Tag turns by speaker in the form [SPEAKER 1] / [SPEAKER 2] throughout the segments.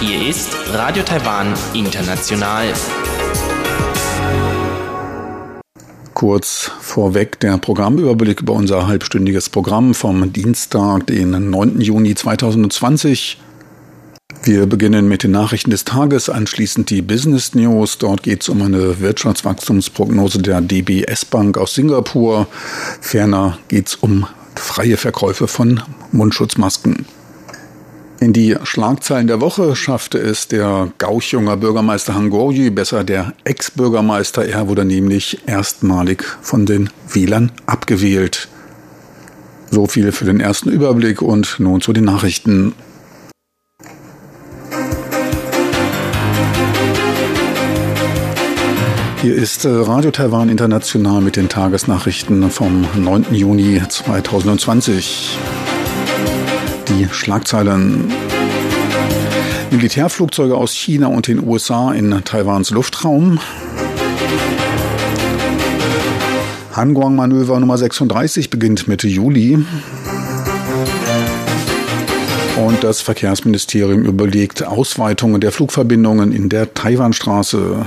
[SPEAKER 1] Hier ist Radio Taiwan International.
[SPEAKER 2] Kurz vorweg der Programmüberblick über unser halbstündiges Programm vom Dienstag, den 9. Juni 2020. Wir beginnen mit den Nachrichten des Tages, anschließend die Business News. Dort geht es um eine Wirtschaftswachstumsprognose der DBS Bank aus Singapur. Ferner geht es um freie Verkäufe von Mundschutzmasken. In die Schlagzeilen der Woche schaffte es der Gauchunger Bürgermeister Hangorji, besser der Ex-Bürgermeister. Er wurde nämlich erstmalig von den Wählern abgewählt. So viel für den ersten Überblick und nun zu den Nachrichten. Hier ist äh, Radio Taiwan International mit den Tagesnachrichten vom 9. Juni 2020. Die Schlagzeilen. Militärflugzeuge aus China und den USA in Taiwans Luftraum. Hanguang-Manöver Nummer 36 beginnt Mitte Juli. Und das Verkehrsministerium überlegt Ausweitungen der Flugverbindungen in der Taiwanstraße.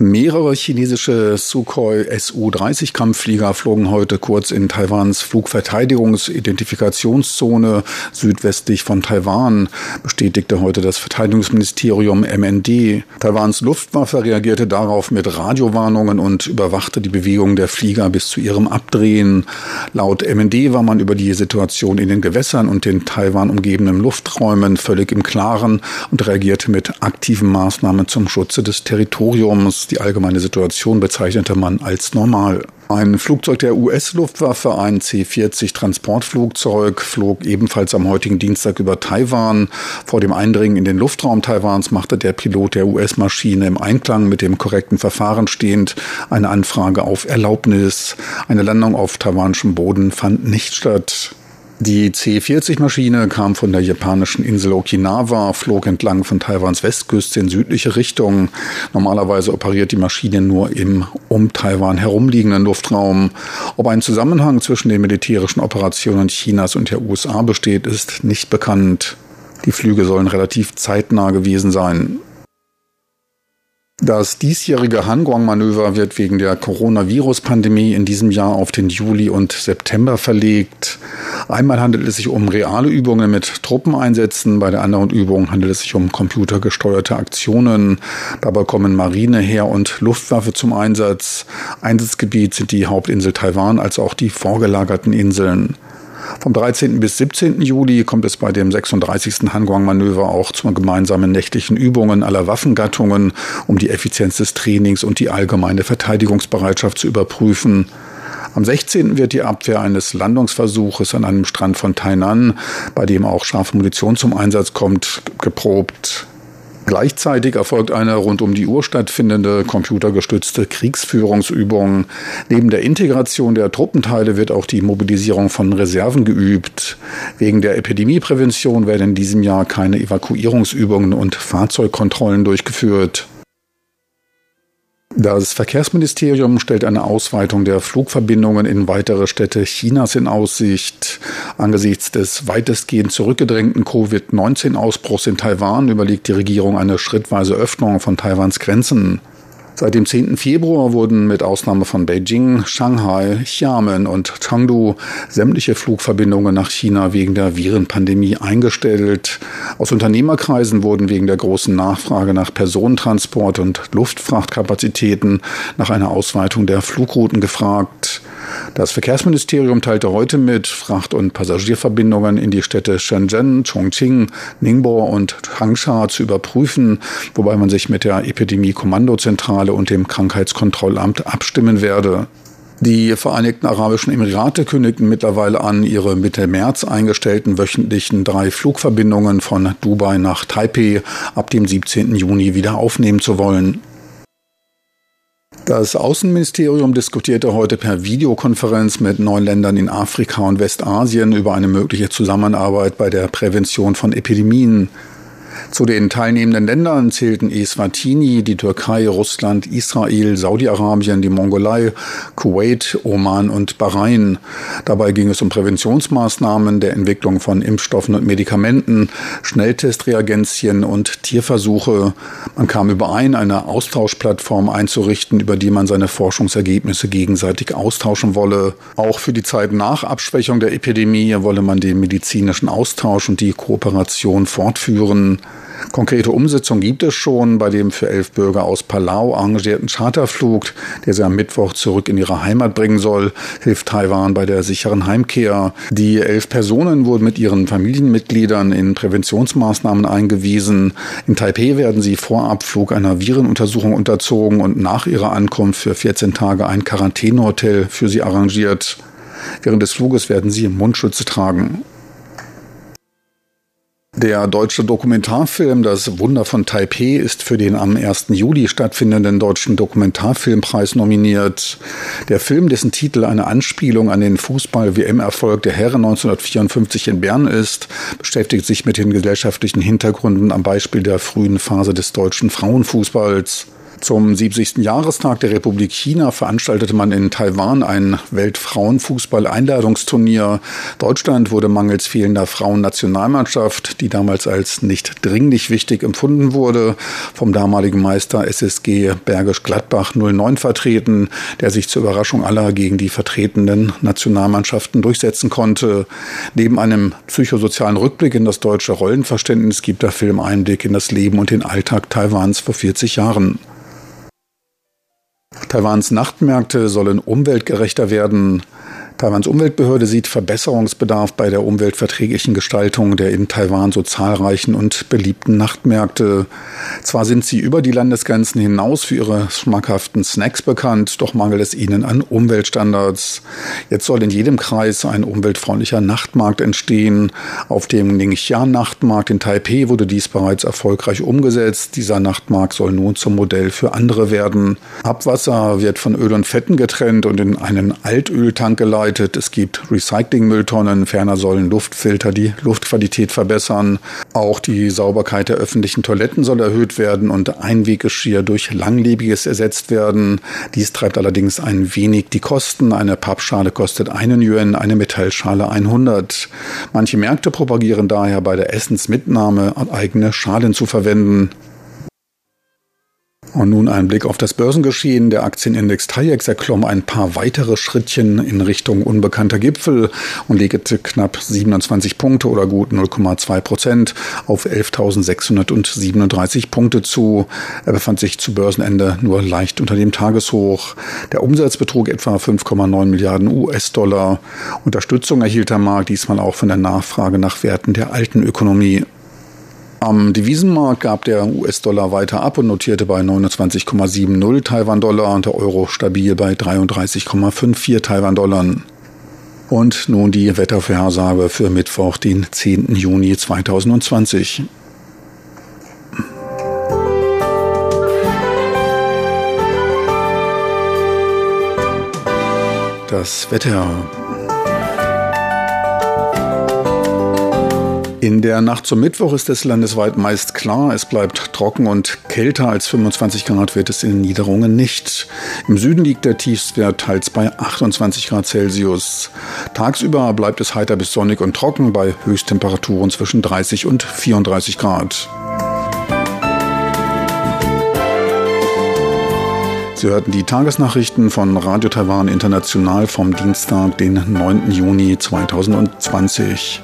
[SPEAKER 2] Mehrere chinesische Sukhoi Su-30 Kampfflieger flogen heute kurz in Taiwans Flugverteidigungsidentifikationszone südwestlich von Taiwan, bestätigte heute das Verteidigungsministerium MND. Taiwans Luftwaffe reagierte darauf mit Radiowarnungen und überwachte die Bewegung der Flieger bis zu ihrem Abdrehen. Laut MND war man über die Situation in den Gewässern und den Taiwan umgebenden Lufträumen völlig im Klaren und reagierte mit aktiven Maßnahmen zum Schutze des Territoriums. Die allgemeine Situation bezeichnete man als normal. Ein Flugzeug der US-Luftwaffe, ein C-40 Transportflugzeug, flog ebenfalls am heutigen Dienstag über Taiwan. Vor dem Eindringen in den Luftraum Taiwans machte der Pilot der US-Maschine im Einklang mit dem korrekten Verfahren stehend eine Anfrage auf Erlaubnis. Eine Landung auf taiwanischem Boden fand nicht statt. Die C-40-Maschine kam von der japanischen Insel Okinawa, flog entlang von Taiwans Westküste in südliche Richtung. Normalerweise operiert die Maschine nur im um Taiwan herumliegenden Luftraum. Ob ein Zusammenhang zwischen den militärischen Operationen Chinas und der USA besteht, ist nicht bekannt. Die Flüge sollen relativ zeitnah gewesen sein. Das diesjährige Hanguang-Manöver wird wegen der Coronavirus-Pandemie in diesem Jahr auf den Juli und September verlegt. Einmal handelt es sich um reale Übungen mit Truppeneinsätzen, bei der anderen Übung handelt es sich um computergesteuerte Aktionen. Dabei kommen Marine, Heer und Luftwaffe zum Einsatz. Einsatzgebiet sind die Hauptinsel Taiwan als auch die vorgelagerten Inseln. Vom 13. bis 17. Juli kommt es bei dem 36. Hanguang-Manöver auch zu gemeinsamen nächtlichen Übungen aller Waffengattungen, um die Effizienz des Trainings und die allgemeine Verteidigungsbereitschaft zu überprüfen. Am 16. wird die Abwehr eines Landungsversuches an einem Strand von Tainan, bei dem auch scharfe Munition zum Einsatz kommt, geprobt. Gleichzeitig erfolgt eine rund um die Uhr stattfindende computergestützte Kriegsführungsübung. Neben der Integration der Truppenteile wird auch die Mobilisierung von Reserven geübt. Wegen der Epidemieprävention werden in diesem Jahr keine Evakuierungsübungen und Fahrzeugkontrollen durchgeführt. Das Verkehrsministerium stellt eine Ausweitung der Flugverbindungen in weitere Städte Chinas in Aussicht. Angesichts des weitestgehend zurückgedrängten Covid-19-Ausbruchs in Taiwan überlegt die Regierung eine schrittweise Öffnung von Taiwans Grenzen. Seit dem 10. Februar wurden mit Ausnahme von Beijing, Shanghai, Xiamen und Chengdu sämtliche Flugverbindungen nach China wegen der Virenpandemie eingestellt. Aus Unternehmerkreisen wurden wegen der großen Nachfrage nach Personentransport und Luftfrachtkapazitäten nach einer Ausweitung der Flugrouten gefragt. Das Verkehrsministerium teilte heute mit, Fracht- und Passagierverbindungen in die Städte Shenzhen, Chongqing, Ningbo und Changsha zu überprüfen, wobei man sich mit der Epidemie-Kommandozentrale und dem Krankheitskontrollamt abstimmen werde. Die Vereinigten Arabischen Emirate kündigten mittlerweile an, ihre Mitte März eingestellten wöchentlichen drei Flugverbindungen von Dubai nach Taipei ab dem 17. Juni wieder aufnehmen zu wollen. Das Außenministerium diskutierte heute per Videokonferenz mit neun Ländern in Afrika und Westasien über eine mögliche Zusammenarbeit bei der Prävention von Epidemien. Zu den teilnehmenden Ländern zählten Eswatini, die Türkei, Russland, Israel, Saudi-Arabien, die Mongolei, Kuwait, Oman und Bahrain. Dabei ging es um Präventionsmaßnahmen der Entwicklung von Impfstoffen und Medikamenten, Schnelltestreagenzien und Tierversuche. Man kam überein, eine Austauschplattform einzurichten, über die man seine Forschungsergebnisse gegenseitig austauschen wolle. Auch für die Zeit nach Abschwächung der Epidemie wolle man den medizinischen Austausch und die Kooperation fortführen. Konkrete Umsetzung gibt es schon bei dem für elf Bürger aus Palau arrangierten Charterflug, der sie am Mittwoch zurück in ihre Heimat bringen soll, hilft Taiwan bei der sicheren Heimkehr. Die elf Personen wurden mit ihren Familienmitgliedern in Präventionsmaßnahmen eingewiesen. In Taipei werden sie vor Abflug einer Virenuntersuchung unterzogen und nach ihrer Ankunft für 14 Tage ein Quarantänehotel für sie arrangiert. Während des Fluges werden sie Mundschütze tragen. Der deutsche Dokumentarfilm Das Wunder von Taipei ist für den am 1. Juli stattfindenden Deutschen Dokumentarfilmpreis nominiert. Der Film, dessen Titel eine Anspielung an den Fußball-WM-Erfolg der Herren 1954 in Bern ist, beschäftigt sich mit den gesellschaftlichen Hintergründen am Beispiel der frühen Phase des deutschen Frauenfußballs. Zum 70. Jahrestag der Republik China veranstaltete man in Taiwan ein Weltfrauenfußball-Einladungsturnier. Deutschland wurde mangels fehlender Frauennationalmannschaft, die damals als nicht dringlich wichtig empfunden wurde, vom damaligen Meister SSG Bergisch Gladbach 09 vertreten, der sich zur Überraschung aller gegen die vertretenen Nationalmannschaften durchsetzen konnte. Neben einem psychosozialen Rückblick in das deutsche Rollenverständnis gibt der Film Einblick in das Leben und den Alltag Taiwans vor 40 Jahren. Taiwans Nachtmärkte sollen umweltgerechter werden. Taiwans Umweltbehörde sieht Verbesserungsbedarf bei der umweltverträglichen Gestaltung der in Taiwan so zahlreichen und beliebten Nachtmärkte. Zwar sind sie über die Landesgrenzen hinaus für ihre schmackhaften Snacks bekannt, doch mangelt es ihnen an Umweltstandards. Jetzt soll in jedem Kreis ein umweltfreundlicher Nachtmarkt entstehen. Auf dem Ningxian-Nachtmarkt in Taipei wurde dies bereits erfolgreich umgesetzt. Dieser Nachtmarkt soll nun zum Modell für andere werden. Abwasser wird von Öl und Fetten getrennt und in einen Altöltank geleitet vorbereitet. Es gibt Recyclingmülltonnen, ferner sollen Luftfilter die Luftqualität verbessern. Auch die Sauberkeit der öffentlichen Toiletten soll erhöht werden und Einweggeschirr durch langlebiges ersetzt werden. Dies treibt allerdings ein wenig die Kosten. Eine Pappschale kostet einen Yuan, eine Metallschale 100. Manche Märkte propagieren daher bei der Essensmitnahme eigene Schalen zu verwenden. Und nun ein Blick auf das Börsengeschehen. Der Aktienindex TAIEX erklomm ein paar weitere Schrittchen in Richtung unbekannter Gipfel und legte knapp 27 Punkte oder gut 0,2 Prozent auf 11.637 Punkte zu. Er befand sich zu Börsenende nur leicht unter dem Tageshoch. Der Umsatz betrug etwa 5,9 Milliarden US-Dollar. Unterstützung erhielt der Markt diesmal auch von der Nachfrage nach Werten der alten Ökonomie. Am Devisenmarkt gab der US-Dollar weiter ab und notierte bei 29,70 Taiwan-Dollar und der Euro stabil bei 33,54 Taiwan-Dollar. Und nun die Wettervorhersage für Mittwoch, den 10. Juni 2020. Das Wetter In der Nacht zum Mittwoch ist es landesweit meist klar. Es bleibt trocken und kälter als 25 Grad wird es in den Niederungen nicht. Im Süden liegt der Tiefstwert teils bei 28 Grad Celsius. Tagsüber bleibt es heiter bis sonnig und trocken bei Höchsttemperaturen zwischen 30 und 34 Grad. Sie hörten die Tagesnachrichten von Radio Taiwan International vom Dienstag, den 9. Juni 2020.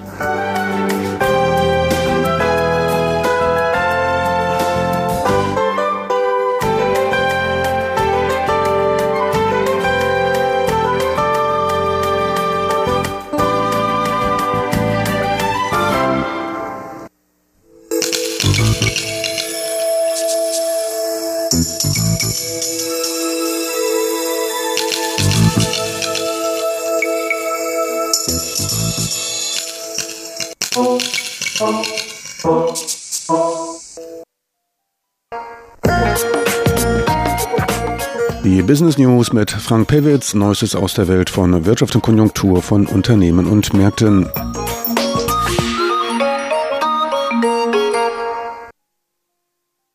[SPEAKER 2] News mit Frank Pewitz, Neuestes aus der Welt von Wirtschaft und Konjunktur von Unternehmen und Märkten.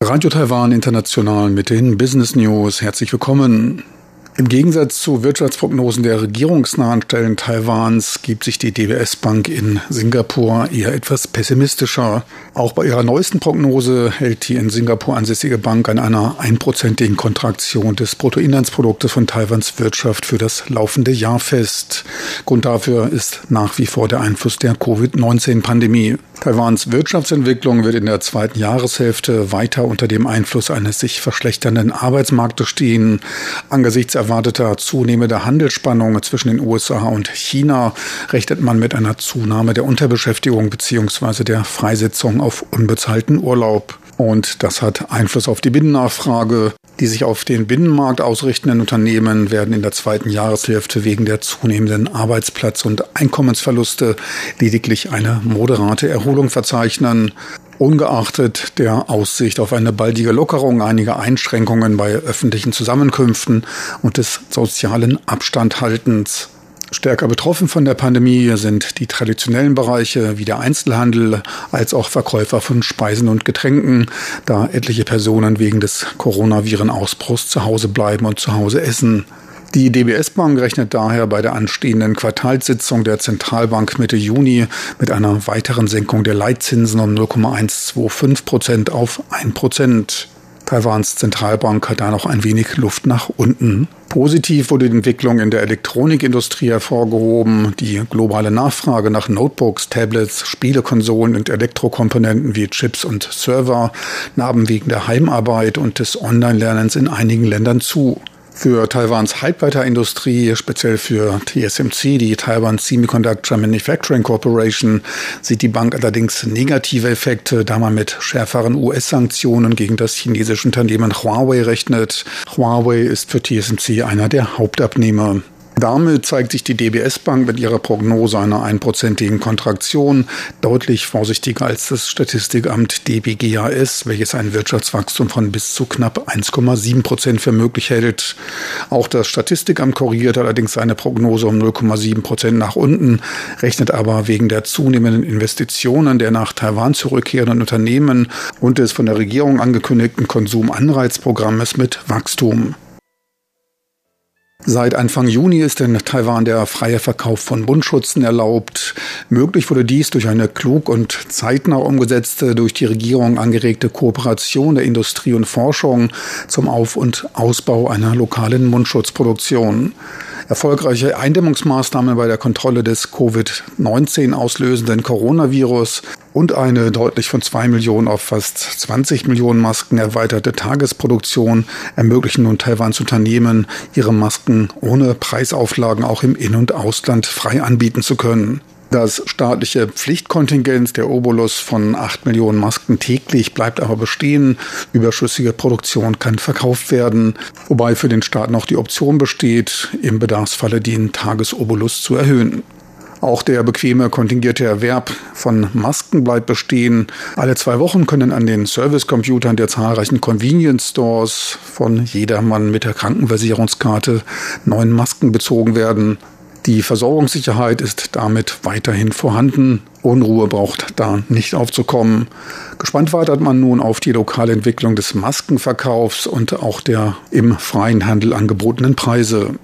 [SPEAKER 2] Radio Taiwan International mit den Business News. Herzlich willkommen. Im Gegensatz zu Wirtschaftsprognosen der regierungsnahen Stellen Taiwans gibt sich die DBS Bank in Singapur eher etwas pessimistischer. Auch bei ihrer neuesten Prognose hält die in Singapur ansässige Bank an einer einprozentigen Kontraktion des Bruttoinlandsproduktes von Taiwans Wirtschaft für das laufende Jahr fest. Grund dafür ist nach wie vor der Einfluss der Covid-19-Pandemie. Taiwans Wirtschaftsentwicklung wird in der zweiten Jahreshälfte weiter unter dem Einfluss eines sich verschlechternden Arbeitsmarktes stehen. Angesichts erwarteter zunehmender Handelsspannungen zwischen den USA und China rechnet man mit einer Zunahme der Unterbeschäftigung bzw. der Freisetzung auf unbezahlten Urlaub. Und das hat Einfluss auf die Binnennachfrage. Die sich auf den Binnenmarkt ausrichtenden Unternehmen werden in der zweiten Jahreshälfte wegen der zunehmenden Arbeitsplatz- und Einkommensverluste lediglich eine moderate Erholung verzeichnen. Ungeachtet der Aussicht auf eine baldige Lockerung einiger Einschränkungen bei öffentlichen Zusammenkünften und des sozialen Abstandhaltens. Stärker betroffen von der Pandemie sind die traditionellen Bereiche wie der Einzelhandel als auch Verkäufer von Speisen und Getränken, da etliche Personen wegen des Coronaviren-Ausbruchs zu Hause bleiben und zu Hause essen. Die DBS Bank rechnet daher bei der anstehenden Quartalssitzung der Zentralbank Mitte Juni mit einer weiteren Senkung der Leitzinsen um 0,125 Prozent auf 1 Prozent. Taiwans Zentralbank hat da noch ein wenig Luft nach unten. Positiv wurde die Entwicklung in der Elektronikindustrie hervorgehoben. Die globale Nachfrage nach Notebooks, Tablets, Spielekonsolen und Elektrokomponenten wie Chips und Server nahm wegen der Heimarbeit und des Online-Lernens in einigen Ländern zu. Für Taiwans Halbleiterindustrie, speziell für TSMC, die Taiwan Semiconductor Manufacturing Corporation, sieht die Bank allerdings negative Effekte, da man mit schärferen US-Sanktionen gegen das chinesische Unternehmen Huawei rechnet. Huawei ist für TSMC einer der Hauptabnehmer. Damit zeigt sich die DBS Bank mit ihrer Prognose einer einprozentigen Kontraktion deutlich vorsichtiger als das Statistikamt DBGAS, welches ein Wirtschaftswachstum von bis zu knapp 1,7 Prozent für möglich hält. Auch das Statistikamt korrigiert allerdings seine Prognose um 0,7 Prozent nach unten, rechnet aber wegen der zunehmenden Investitionen der nach Taiwan zurückkehrenden Unternehmen und des von der Regierung angekündigten Konsumanreizprogrammes mit Wachstum. Seit Anfang Juni ist in Taiwan der freie Verkauf von Bundschutzen erlaubt. Möglich wurde dies durch eine klug und zeitnah umgesetzte, durch die Regierung angeregte Kooperation der Industrie und Forschung zum Auf- und Ausbau einer lokalen Mundschutzproduktion. Erfolgreiche Eindämmungsmaßnahmen bei der Kontrolle des Covid-19 auslösenden Coronavirus und eine deutlich von zwei Millionen auf fast 20 Millionen Masken erweiterte Tagesproduktion ermöglichen nun Taiwans Unternehmen, ihre Masken ohne Preisauflagen auch im In- und Ausland frei anbieten zu können. Das staatliche Pflichtkontingent der Obolus von 8 Millionen Masken täglich bleibt aber bestehen. Überschüssige Produktion kann verkauft werden, wobei für den Staat noch die Option besteht, im Bedarfsfalle den Tagesobolus zu erhöhen. Auch der bequeme kontingierte Erwerb von Masken bleibt bestehen. Alle zwei Wochen können an den Servicecomputern der zahlreichen Convenience Stores von jedermann mit der Krankenversicherungskarte neuen Masken bezogen werden. Die Versorgungssicherheit ist damit weiterhin vorhanden. Unruhe braucht da nicht aufzukommen. Gespannt wartet man nun auf die lokale Entwicklung des Maskenverkaufs und auch der im freien Handel angebotenen Preise.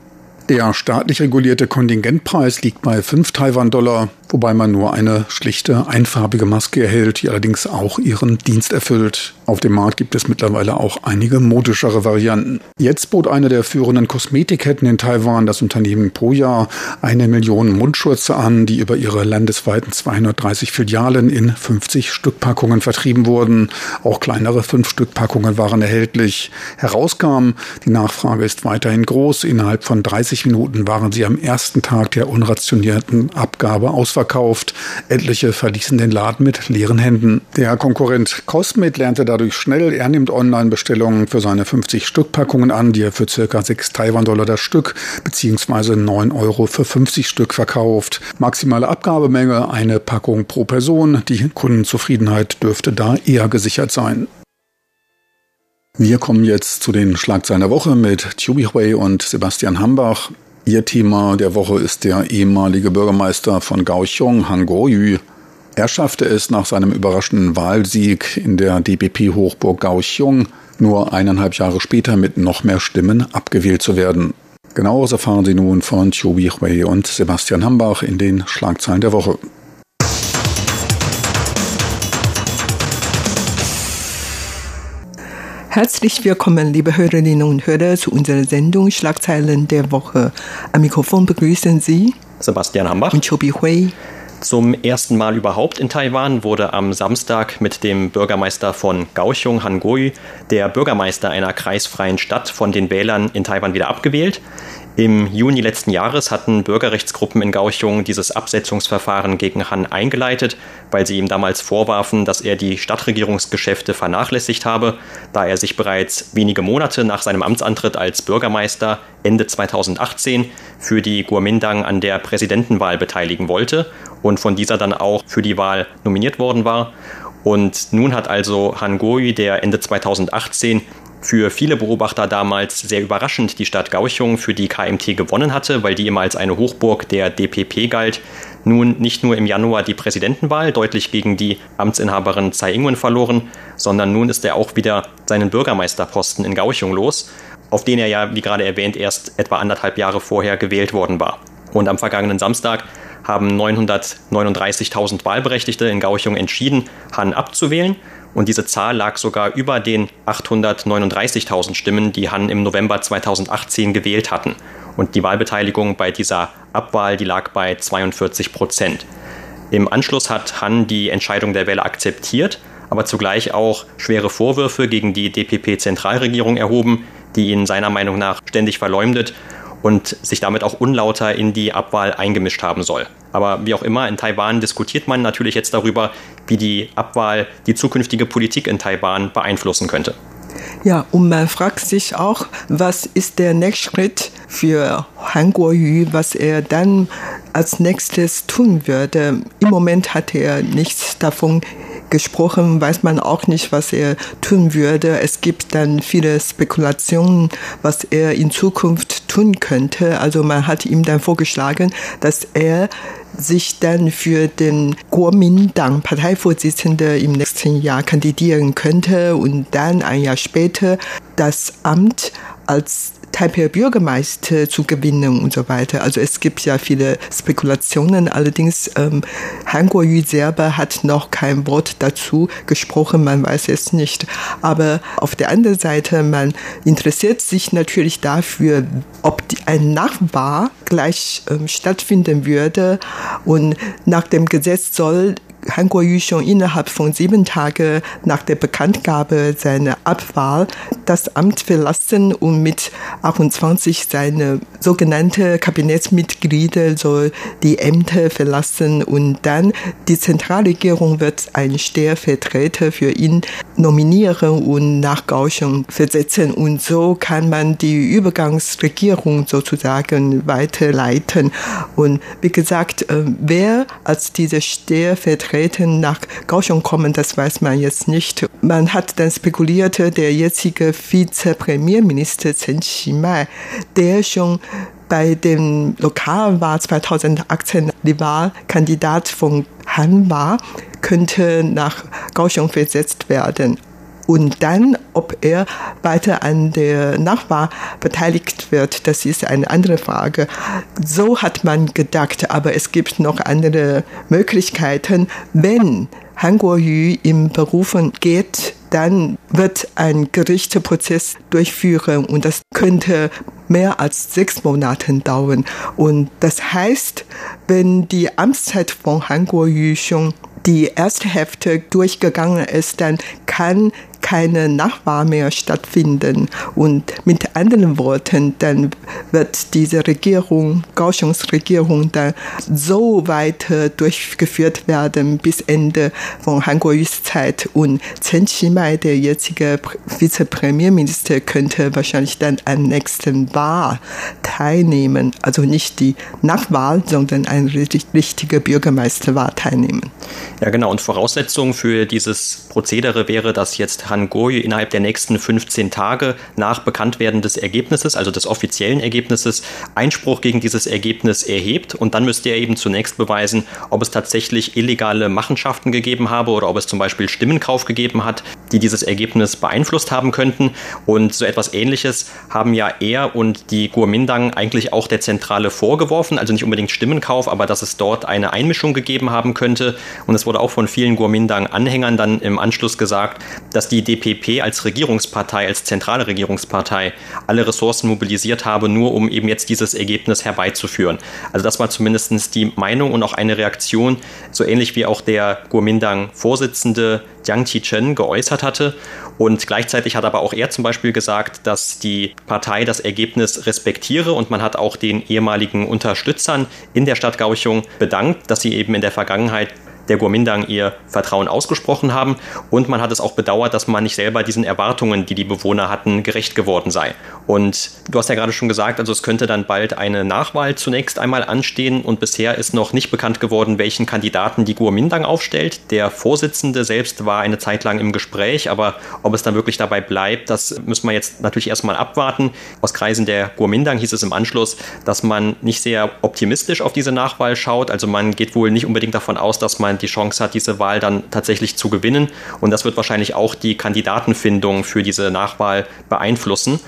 [SPEAKER 2] Der staatlich regulierte Kontingentpreis liegt bei 5 Taiwan-Dollar, wobei man nur eine schlichte einfarbige Maske erhält, die allerdings auch ihren Dienst erfüllt. Auf dem Markt gibt es mittlerweile auch einige modischere Varianten. Jetzt bot eine der führenden Kosmetikketten in Taiwan, das Unternehmen Poya, eine Million Mundschutze an, die über ihre landesweiten 230 Filialen in 50 Stückpackungen vertrieben wurden. Auch kleinere 5-Stück-Packungen waren erhältlich. Herauskam, die Nachfrage ist weiterhin groß. Innerhalb von 30 Minuten waren sie am ersten Tag der unrationierten Abgabe ausverkauft. Etliche verließen den Laden mit leeren Händen. Der Konkurrent Cosmet lernte da dadurch schnell. Er nimmt Online-Bestellungen für seine 50 Stück Packungen an, die er für circa 6 Taiwan-Dollar das Stück bzw. 9 Euro für 50 Stück verkauft. Maximale Abgabemenge eine Packung pro Person. Die Kundenzufriedenheit dürfte da eher gesichert sein. Wir kommen jetzt zu den Schlagzeilen der Woche mit Chubi Hui und Sebastian Hambach. Ihr Thema der Woche ist der ehemalige Bürgermeister von Kaohsiung, Han Kuo-yu. Er schaffte es nach seinem überraschenden Wahlsieg in der DPP-Hochburg Kaohsiung nur eineinhalb Jahre später mit noch mehr Stimmen abgewählt zu werden. Genaueres erfahren Sie nun von Chobi Hui und Sebastian Hambach in den Schlagzeilen der Woche.
[SPEAKER 3] Herzlich willkommen, liebe Hörerinnen und Hörer, zu unserer Sendung Schlagzeilen der Woche. Am Mikrofon begrüßen Sie
[SPEAKER 1] Sebastian Hambach
[SPEAKER 3] und Chobi Hui.
[SPEAKER 1] Zum ersten Mal überhaupt in Taiwan wurde am Samstag mit dem Bürgermeister von Kaohsiung, Han Gui, der Bürgermeister einer kreisfreien Stadt von den Wählern in Taiwan wieder abgewählt. Im Juni letzten Jahres hatten Bürgerrechtsgruppen in Kaohsiung dieses Absetzungsverfahren gegen Han eingeleitet, weil sie ihm damals vorwarfen, dass er die Stadtregierungsgeschäfte vernachlässigt habe, da er sich bereits wenige Monate nach seinem Amtsantritt als Bürgermeister Ende 2018 für die Guomindang an der Präsidentenwahl beteiligen wollte und von dieser dann auch für die Wahl nominiert worden war. Und nun hat also Han Goi, der Ende 2018 für viele Beobachter damals sehr überraschend die Stadt Gauchung für die KMT gewonnen hatte, weil die immer als eine Hochburg der DPP galt, nun nicht nur im Januar die Präsidentenwahl deutlich gegen die Amtsinhaberin Tsai Ing-wen verloren, sondern nun ist er auch wieder seinen Bürgermeisterposten in Gauchung los, auf den er ja, wie gerade erwähnt, erst etwa anderthalb Jahre vorher gewählt worden war. Und am vergangenen Samstag haben 939.000 Wahlberechtigte in Gauchung entschieden, Han abzuwählen und diese Zahl lag sogar über den 839.000 Stimmen, die Han im November 2018 gewählt hatten. Und die Wahlbeteiligung bei dieser Abwahl, die lag bei 42 Prozent. Im Anschluss hat Han die Entscheidung der Wähler akzeptiert, aber zugleich auch schwere Vorwürfe gegen die DPP-Zentralregierung erhoben, die ihn seiner Meinung nach ständig verleumdet und sich damit auch unlauter in die Abwahl eingemischt haben soll. Aber wie auch immer, in Taiwan diskutiert man natürlich jetzt darüber, wie die Abwahl die zukünftige Politik in Taiwan beeinflussen könnte.
[SPEAKER 3] Ja, und man fragt sich auch, was ist der nächste Schritt für Han Kuo-yu, was er dann als nächstes tun würde. Im Moment hat er nichts davon gesprochen, weiß man auch nicht, was er tun würde. Es gibt dann viele Spekulationen, was er in Zukunft tun könnte. Also man hat ihm dann vorgeschlagen, dass er sich dann für den Kuomintang Parteivorsitzende im nächsten Jahr kandidieren könnte und dann ein Jahr später das Amt als Taipei Bürgermeister zu gewinnen und so weiter. Also es gibt ja viele Spekulationen. Allerdings ähm, Han Kuo-yu selber hat noch kein Wort dazu gesprochen. Man weiß es nicht. Aber auf der anderen Seite, man interessiert sich natürlich dafür, ob ein Nachbar gleich ähm, stattfinden würde. Und nach dem Gesetz soll Han Kuo-yu schon innerhalb von sieben Tagen nach der Bekanntgabe seiner Abwahl das Amt verlassen und mit 28 seine sogenannte Kabinettsmitglieder soll die Ämter verlassen und dann die Zentralregierung wird einen Stellvertreter für ihn nominieren und nach Kaohsiung versetzen. Und so kann man die Übergangsregierung sozusagen weiterleiten. Und wie gesagt, äh, wer als dieser Stellvertreter Vertretern nach Kaohsiung kommen, das weiß man jetzt nicht. Man hat dann spekuliert, der jetzige Vizepremierminister Chen Qimai, der schon bei dem Lokalwahl 2018 die Wahlkandidat von Han war, könnte nach Kaohsiung versetzt werden und dann, ob er weiter an der Nachwahl beteiligt wird, das ist eine andere Frage. So hat man gedacht, aber es gibt noch andere Möglichkeiten. Wenn Han Kuo-yu im Berufen geht, dann wird ein Gerichtsprozess durchführen und das könnte mehr als sechs Monate dauern. Und das heißt, wenn die Amtszeit von Han Kuo-yu schon die erste Hälfte durchgegangen ist, dann kann keine Nachwahl mehr stattfinden. Und mit anderen Worten, dann wird diese Regierung, Kaohsiungsregierung, dann so weiter durchgeführt werden bis Ende von Han Kuo-yus Zeit. Und Chen Qimai, der jetzige Vizepremierminister, könnte wahrscheinlich dann an nächsten Wahl teilnehmen. Also nicht die Nachwahl, sondern eine richtige Bürgermeisterwahl teilnehmen.
[SPEAKER 1] Ja, genau. Und Voraussetzung für dieses Prozedere wäre, dass jetzt Han Han Goyu innerhalb der nächsten 15 Tage nach Bekanntwerden des Ergebnisses, also des offiziellen Ergebnisses, Einspruch gegen dieses Ergebnis erhebt. Und dann müsste er eben zunächst beweisen, ob es tatsächlich illegale Machenschaften gegeben habe oder ob es zum Beispiel Stimmenkauf gegeben hat, die dieses Ergebnis beeinflusst haben könnten. Und so etwas Ähnliches haben ja er und die Guomindang eigentlich auch der Zentrale vorgeworfen, also nicht unbedingt Stimmenkauf, aber dass es dort eine Einmischung gegeben haben könnte. Und es wurde auch von vielen Guomindang-Anhängern dann im Anschluss gesagt, dass die DPP als Regierungspartei, als zentrale Regierungspartei alle Ressourcen mobilisiert habe, nur um eben jetzt dieses Ergebnis herbeizuführen. Also das war zumindest die Meinung und auch eine Reaktion, so ähnlich wie auch der Guomindang-Vorsitzende Jiang Qichen geäußert hatte. Und gleichzeitig hat aber auch er zum Beispiel gesagt, dass die Partei das Ergebnis respektiere und man hat auch den ehemaligen Unterstützern in der Stadt Gauchung bedankt, dass sie eben in der Vergangenheit der Guomindang ihr Vertrauen ausgesprochen haben. Und man hat es auch bedauert, dass man nicht selber diesen Erwartungen, die die Bewohner hatten, gerecht geworden sei. Und du hast ja gerade schon gesagt, also es könnte dann bald eine Nachwahl zunächst einmal anstehen. Und bisher ist noch nicht bekannt geworden, welchen Kandidaten die Guomindang aufstellt. Der Vorsitzende selbst war eine Zeit lang im Gespräch, aber ob es dann wirklich dabei bleibt, das müssen wir jetzt natürlich erstmal abwarten. Aus Kreisen der Guomindang hieß es im Anschluss, dass man nicht sehr optimistisch auf diese Nachwahl schaut. Also man geht wohl nicht unbedingt davon aus, dass man die Chance hat, diese Wahl dann tatsächlich zu gewinnen. Und das wird wahrscheinlich auch die Kandidatenfindung für diese Nachwahl beeinflussen.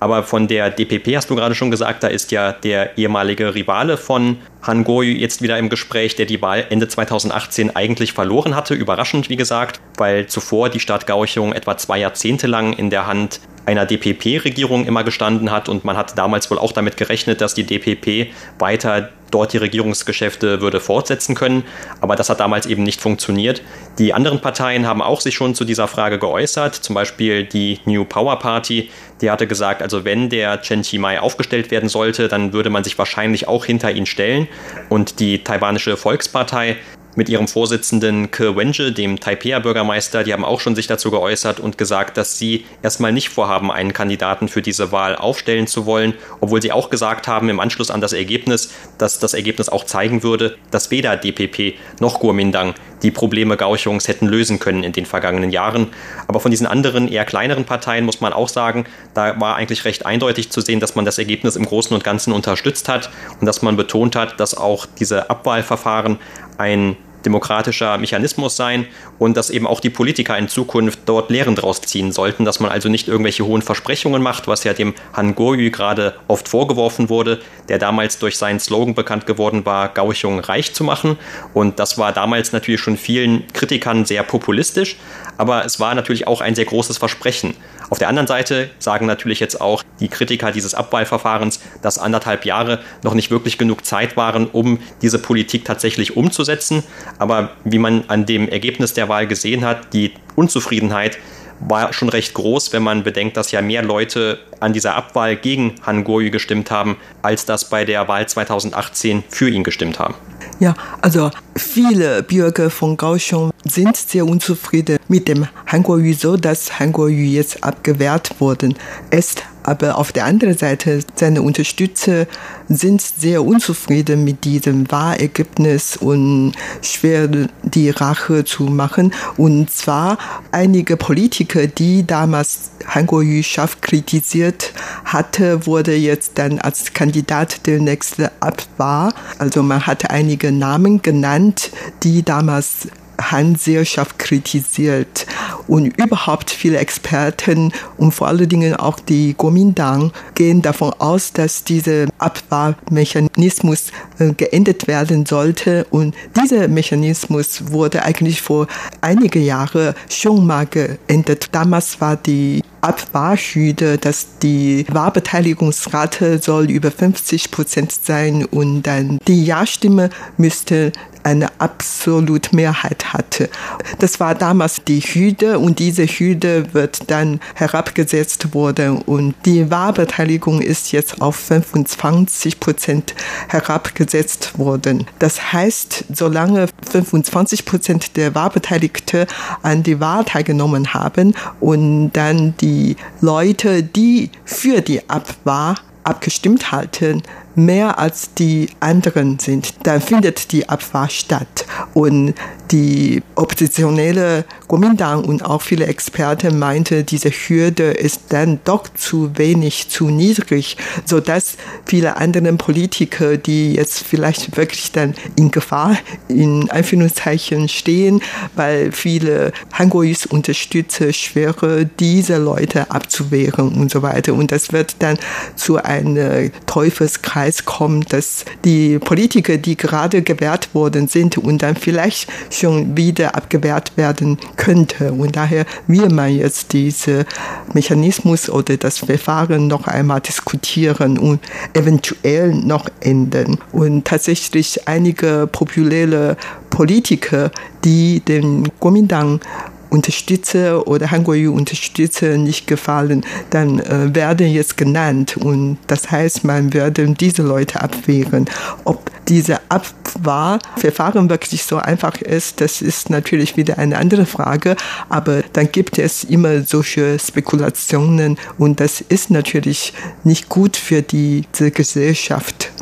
[SPEAKER 1] Aber von der DPP hast du gerade schon gesagt, da ist ja der ehemalige Rivale von Han Goyu jetzt wieder im Gespräch, der die Wahl Ende 2018 eigentlich verloren hatte. Überraschend, wie gesagt, weil zuvor die Stadt Gauchung etwa zwei Jahrzehnte lang in der Hand einer DPP-Regierung immer gestanden hat und man hat damals wohl auch damit gerechnet, dass die DPP weiter dort die Regierungsgeschäfte würde fortsetzen können. Aber das hat damals eben nicht funktioniert. Die anderen Parteien haben auch sich schon zu dieser Frage geäußert. Zum Beispiel die New Power Party, die hatte gesagt, also wenn der Chen Chi-mai aufgestellt werden sollte, dann würde man sich wahrscheinlich auch hinter ihn stellen. Und die taiwanische Volkspartei, mit ihrem Vorsitzenden Ke Wenje, dem Taipei-Bürgermeister, die haben auch schon sich dazu geäußert und gesagt, dass sie erstmal nicht vorhaben, einen Kandidaten für diese Wahl aufstellen zu wollen, obwohl sie auch gesagt haben im Anschluss an das Ergebnis, dass das Ergebnis auch zeigen würde, dass weder DPP noch Kuomintang die Probleme Gauchungs hätten lösen können in den vergangenen Jahren. Aber von diesen anderen, eher kleineren Parteien muss man auch sagen, da war eigentlich recht eindeutig zu sehen, dass man das Ergebnis im Großen und Ganzen unterstützt hat und dass man betont hat, dass auch diese Abwahlverfahren ein demokratischer Mechanismus sein und dass eben auch die Politiker in Zukunft dort Lehren draus ziehen sollten, dass man also nicht irgendwelche hohen Versprechungen macht, was ja dem Han Goyu gerade oft vorgeworfen wurde, der damals durch seinen Slogan bekannt geworden war, Gauchung reich zu machen. Und das war damals natürlich schon vielen Kritikern sehr populistisch, aber es war natürlich auch ein sehr großes Versprechen. Auf der anderen Seite sagen natürlich jetzt auch die Kritiker dieses Abwahlverfahrens, dass anderthalb Jahre noch nicht wirklich genug Zeit waren, um diese Politik tatsächlich umzusetzen. Aber wie man an dem Ergebnis der Wahl gesehen hat, die Unzufriedenheit war schon recht groß, wenn man bedenkt, dass ja mehr Leute an dieser Abwahl gegen Han Goyu gestimmt haben, als das bei der Wahl 2018 für ihn gestimmt haben.
[SPEAKER 3] Ja, also viele Bürger von Kaohsiung sind sehr unzufrieden mit dem Han Kuo-yu, so dass Han Kuo-yu jetzt abgewehrt worden ist. Aber auf der anderen Seite, seine Unterstützer sind sehr unzufrieden mit diesem Wahlergebnis und schwer die Rache zu machen. Und zwar einige Politiker, die damals Han Kuo-yu scharf kritisiert hatte, wurde jetzt dann als Kandidat der nächste Abwahl. Also man hat einige Namen genannt, die damals Han sehr scharf kritisiert. Und überhaupt viele Experten und vor allen Dingen auch die Kuomintang gehen davon aus, dass dieser Abwahlmechanismus äh, geändert werden sollte. Und dieser Mechanismus wurde eigentlich vor einigen Jahren schon mal geändert. Damals war die Abwahlhürde, dass die Wahlbeteiligungsrate soll über 50 Prozent sein und dann die Ja-Stimme müsste eine absolute Mehrheit hatte. Das war damals die Hürde und diese Hürde wird dann herabgesetzt worden und die Wahlbeteiligung ist jetzt auf 25 Prozent herabgesetzt worden. Das heißt, solange 25 Prozent der Wahlbeteiligten an die Wahl teilgenommen haben und dann die Leute, die für die Abwahl abgestimmt hatten, mehr als die anderen sind, dann findet die Abwahl statt. Und die oppositionelle Kuomintang und auch viele Experten meinte, diese Hürde ist dann doch zu wenig, zu niedrig, so dass viele andere Politiker, die jetzt vielleicht wirklich dann in Gefahr, in Anführungszeichen stehen, weil viele Hanguis Unterstützer schwere, diese Leute abzuwehren und so weiter. Und das wird dann zu einem Teufelskreis kommen, dass die Politiker, die gerade gewählt worden sind und dann vielleicht schon wieder abgewehrt werden könnte. Und daher will man jetzt diesen Mechanismus oder das Verfahren noch einmal diskutieren und eventuell noch ändern. Und tatsächlich einige populäre Politiker, die den Kuomintang Unterstützer oder Hanguoyu Unterstützer nicht gefallen, dann äh, werden jetzt genannt und das heißt, man würde diese Leute abwehren. Ob diese Abwahlverfahren wirklich so einfach ist, das ist natürlich wieder eine andere Frage, aber dann gibt es immer solche Spekulationen und das ist natürlich nicht gut für diese Gesellschaft.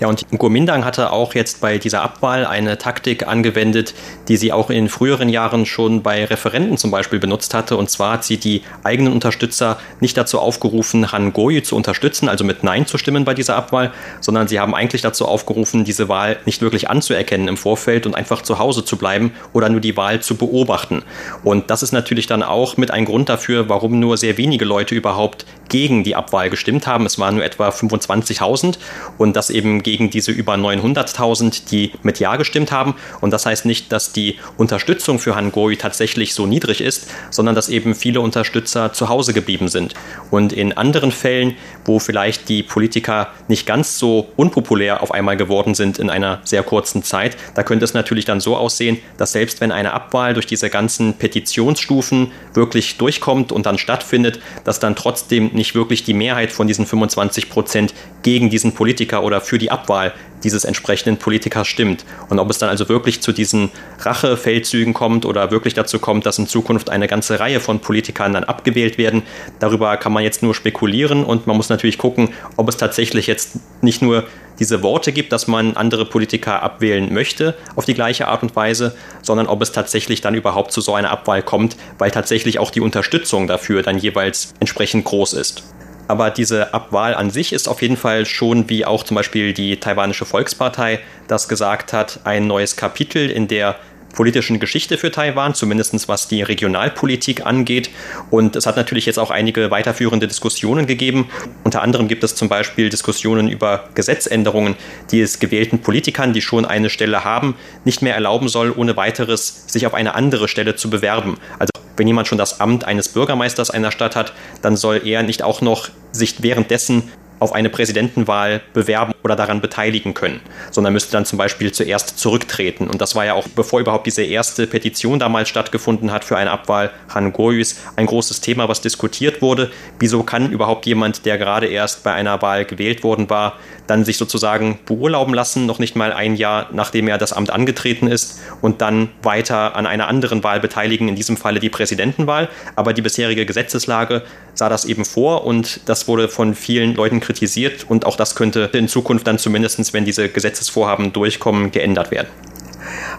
[SPEAKER 1] Ja, und Kuomintang hatte auch jetzt bei dieser Abwahl eine Taktik angewendet, die sie auch in früheren Jahren schon bei Referenten zum Beispiel benutzt hatte. Und zwar hat sie die eigenen Unterstützer nicht dazu aufgerufen, Han Goyi zu unterstützen, also mit Nein zu stimmen bei dieser Abwahl, sondern sie haben eigentlich dazu aufgerufen, diese Wahl nicht wirklich anzuerkennen im Vorfeld und einfach zu Hause zu bleiben oder nur die Wahl zu beobachten. Und das ist natürlich dann auch mit ein Grund dafür, warum nur sehr wenige Leute überhaupt gegen die Abwahl gestimmt haben. Es waren nur etwa 25.000 und das eben gegen diese über 900.000, die mit Ja gestimmt haben. Und das heißt nicht, dass die Unterstützung für Han Goi tatsächlich so niedrig ist, sondern dass eben viele Unterstützer zu Hause geblieben sind. Und in anderen Fällen, wo vielleicht die Politiker nicht ganz so unpopulär auf einmal geworden sind in einer sehr kurzen Zeit, da könnte es natürlich dann so aussehen, dass selbst wenn eine Abwahl durch diese ganzen Petitionsstufen wirklich durchkommt und dann stattfindet, dass dann trotzdem nicht wirklich die Mehrheit von diesen 25 Prozent gegen diesen Politiker oder für die Abwahl dieses entsprechenden Politikers stimmt. Und ob es dann also wirklich zu diesen Rachefeldzügen kommt oder wirklich dazu kommt, dass in Zukunft eine ganze Reihe von Politikern dann abgewählt werden, darüber kann man jetzt nur spekulieren und man muss natürlich gucken, ob es tatsächlich jetzt nicht nur diese Worte gibt, dass man andere Politiker abwählen möchte auf die gleiche Art und Weise, sondern ob es tatsächlich dann überhaupt zu so einer Abwahl kommt, weil tatsächlich auch die Unterstützung dafür dann jeweils entsprechend groß ist. Aber diese Abwahl an sich ist auf jeden Fall schon, wie auch zum Beispiel die taiwanische Volkspartei das gesagt hat, ein neues Kapitel in der politischen Geschichte für Taiwan, zumindest was die Regionalpolitik angeht. Und es hat natürlich jetzt auch einige weiterführende Diskussionen gegeben. Unter anderem gibt es zum Beispiel Diskussionen über Gesetzänderungen, die es gewählten Politikern, die schon eine Stelle haben, nicht mehr erlauben soll, ohne weiteres sich auf eine andere Stelle zu bewerben. Also wenn jemand schon das Amt eines Bürgermeisters einer Stadt hat, dann soll er nicht auch noch sich währenddessen auf eine Präsidentenwahl bewerben oder daran beteiligen können, sondern müsste dann zum Beispiel zuerst zurücktreten. Und das war ja auch, bevor überhaupt diese erste Petition damals stattgefunden hat für eine Abwahl Han Goyus, ein großes Thema, was diskutiert wurde. Wieso kann überhaupt jemand, der gerade erst bei einer Wahl gewählt worden war, dann sich sozusagen beurlauben lassen, noch nicht mal ein Jahr nachdem er das Amt angetreten ist und dann weiter an einer anderen Wahl beteiligen, in diesem Falle die Präsidentenwahl. Aber die bisherige Gesetzeslage sah das eben vor und das wurde von vielen Leuten kritisiert und auch das könnte in Zukunft dann zumindest, wenn diese Gesetzesvorhaben durchkommen, geändert werden.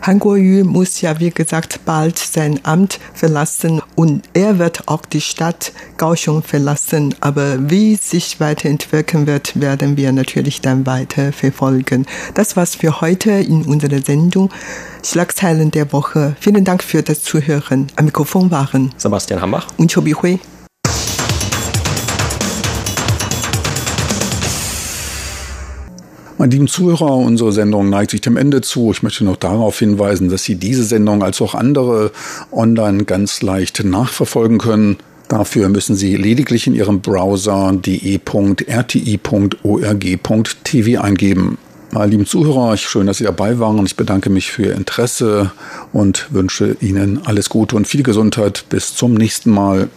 [SPEAKER 3] Han Kuo-yu muss ja, wie gesagt, bald sein Amt verlassen und er wird auch die Stadt Kaohsiung verlassen. Aber wie sich weiterentwickeln wird, werden wir natürlich dann weiter verfolgen. Das war's für heute in unserer Sendung Schlagzeilen der Woche. Vielen Dank für das Zuhören. Am Mikrofon waren
[SPEAKER 1] Sebastian Hambach
[SPEAKER 3] und Chobi Hui.
[SPEAKER 2] Meine lieben Zuhörer, unsere Sendung neigt sich dem Ende zu. Ich möchte noch darauf hinweisen, dass Sie diese Sendung als auch andere online ganz leicht nachverfolgen können. Dafür müssen Sie lediglich in Ihrem Browser de.rti.org.tv eingeben. Meine lieben Zuhörer, schön, dass Sie dabei waren. Ich bedanke mich für Ihr Interesse und wünsche Ihnen alles Gute und viel Gesundheit. Bis zum nächsten Mal.